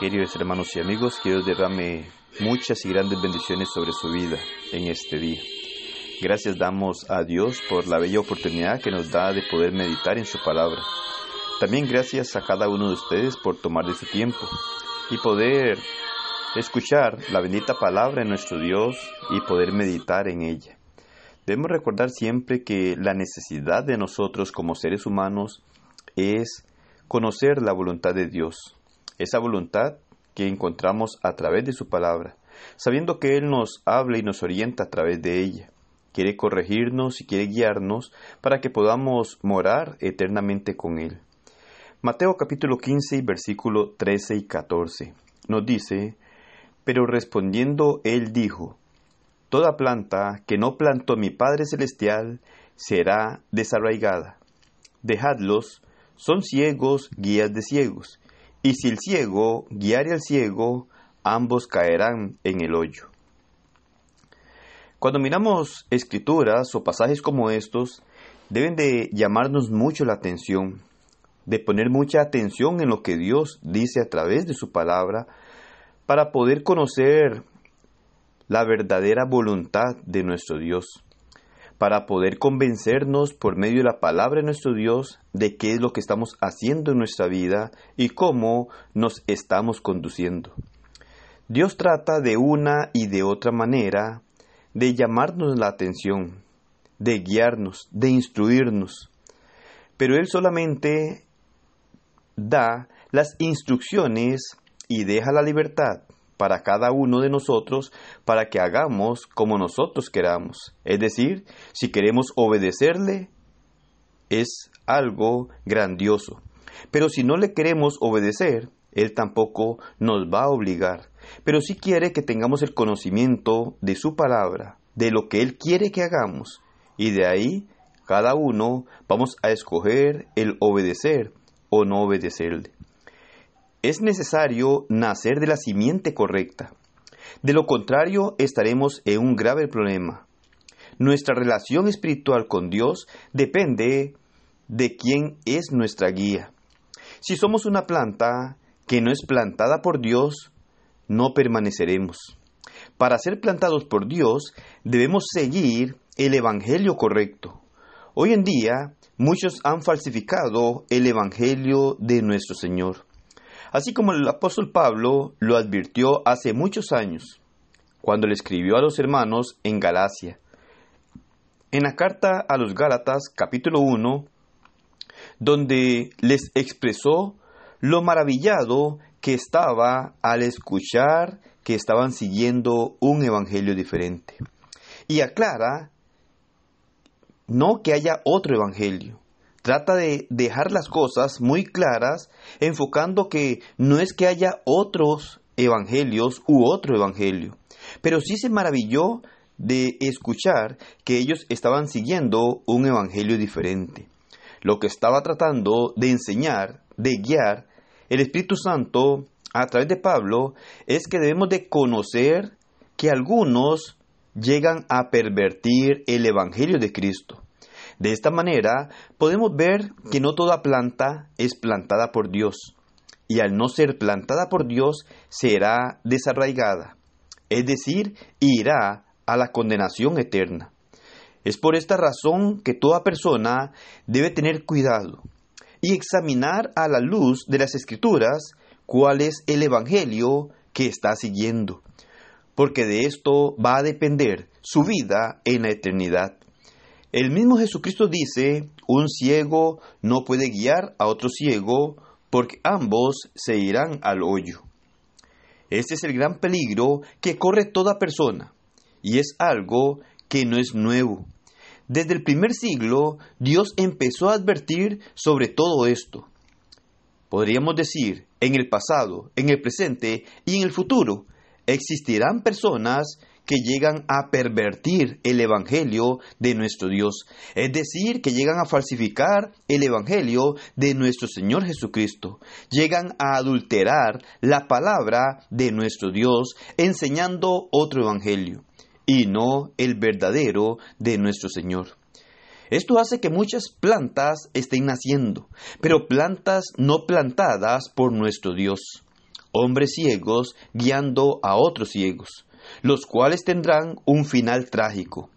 Queridos hermanos y amigos, que Dios derrame muchas y grandes bendiciones sobre su vida en este día. Gracias damos a Dios por la bella oportunidad que nos da de poder meditar en su palabra. También gracias a cada uno de ustedes por tomar de su tiempo y poder escuchar la bendita palabra de nuestro Dios y poder meditar en ella. Debemos recordar siempre que la necesidad de nosotros como seres humanos es conocer la voluntad de Dios, esa voluntad que encontramos a través de su palabra, sabiendo que Él nos habla y nos orienta a través de ella. Quiere corregirnos y quiere guiarnos para que podamos morar eternamente con Él. Mateo capítulo 15 versículo 13 y 14 nos dice, pero respondiendo Él dijo, Toda planta que no plantó mi Padre Celestial será desarraigada. Dejadlos, son ciegos, guías de ciegos, y si el ciego guiare al ciego, ambos caerán en el hoyo. Cuando miramos escrituras o pasajes como estos, deben de llamarnos mucho la atención, de poner mucha atención en lo que Dios dice a través de su palabra, para poder conocer la verdadera voluntad de nuestro Dios, para poder convencernos por medio de la palabra de nuestro Dios de qué es lo que estamos haciendo en nuestra vida y cómo nos estamos conduciendo. Dios trata de una y de otra manera de llamarnos la atención, de guiarnos, de instruirnos. Pero Él solamente da las instrucciones y deja la libertad para cada uno de nosotros para que hagamos como nosotros queramos. Es decir, si queremos obedecerle, es algo grandioso. Pero si no le queremos obedecer, Él tampoco nos va a obligar pero sí quiere que tengamos el conocimiento de su palabra, de lo que Él quiere que hagamos, y de ahí cada uno vamos a escoger el obedecer o no obedecerle. Es necesario nacer de la simiente correcta. De lo contrario, estaremos en un grave problema. Nuestra relación espiritual con Dios depende de quién es nuestra guía. Si somos una planta que no es plantada por Dios, no permaneceremos. Para ser plantados por Dios debemos seguir el Evangelio correcto. Hoy en día muchos han falsificado el Evangelio de nuestro Señor. Así como el apóstol Pablo lo advirtió hace muchos años, cuando le escribió a los hermanos en Galacia. En la carta a los Gálatas capítulo 1, donde les expresó lo maravillado que estaba al escuchar que estaban siguiendo un evangelio diferente. Y aclara no que haya otro evangelio. Trata de dejar las cosas muy claras, enfocando que no es que haya otros evangelios u otro evangelio, pero sí se maravilló de escuchar que ellos estaban siguiendo un evangelio diferente. Lo que estaba tratando de enseñar, de guiar, el Espíritu Santo a través de Pablo es que debemos de conocer que algunos llegan a pervertir el Evangelio de Cristo. De esta manera podemos ver que no toda planta es plantada por Dios y al no ser plantada por Dios será desarraigada, es decir, irá a la condenación eterna. Es por esta razón que toda persona debe tener cuidado y examinar a la luz de las escrituras cuál es el Evangelio que está siguiendo, porque de esto va a depender su vida en la eternidad. El mismo Jesucristo dice, un ciego no puede guiar a otro ciego, porque ambos se irán al hoyo. Este es el gran peligro que corre toda persona, y es algo que no es nuevo. Desde el primer siglo, Dios empezó a advertir sobre todo esto. Podríamos decir, en el pasado, en el presente y en el futuro, existirán personas que llegan a pervertir el Evangelio de nuestro Dios, es decir, que llegan a falsificar el Evangelio de nuestro Señor Jesucristo, llegan a adulterar la palabra de nuestro Dios enseñando otro Evangelio y no el verdadero de nuestro Señor. Esto hace que muchas plantas estén naciendo, pero plantas no plantadas por nuestro Dios. hombres ciegos guiando a otros ciegos, los cuales tendrán un final trágico.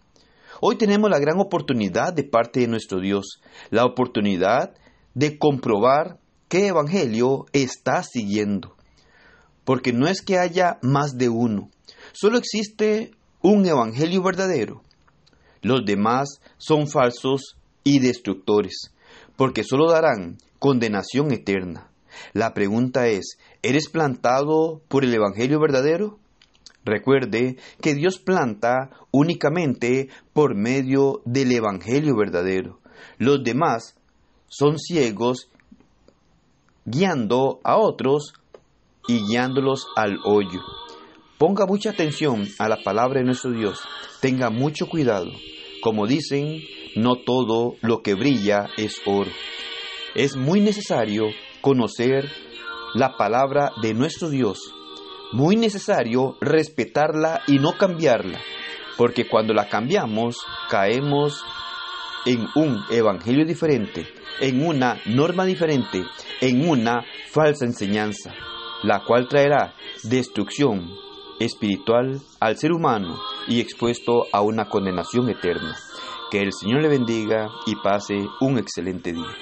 Hoy tenemos la gran oportunidad de parte de nuestro Dios, la oportunidad de comprobar qué evangelio está siguiendo. Porque no es que haya más de uno, solo existe un evangelio verdadero. Los demás son falsos y destructores, porque solo darán condenación eterna. La pregunta es, ¿eres plantado por el Evangelio verdadero? Recuerde que Dios planta únicamente por medio del Evangelio verdadero. Los demás son ciegos guiando a otros y guiándolos al hoyo. Ponga mucha atención a la palabra de nuestro Dios. Tenga mucho cuidado. Como dicen, no todo lo que brilla es oro. Es muy necesario conocer la palabra de nuestro Dios. Muy necesario respetarla y no cambiarla, porque cuando la cambiamos caemos en un evangelio diferente, en una norma diferente, en una falsa enseñanza, la cual traerá destrucción espiritual al ser humano y expuesto a una condenación eterna. Que el Señor le bendiga y pase un excelente día.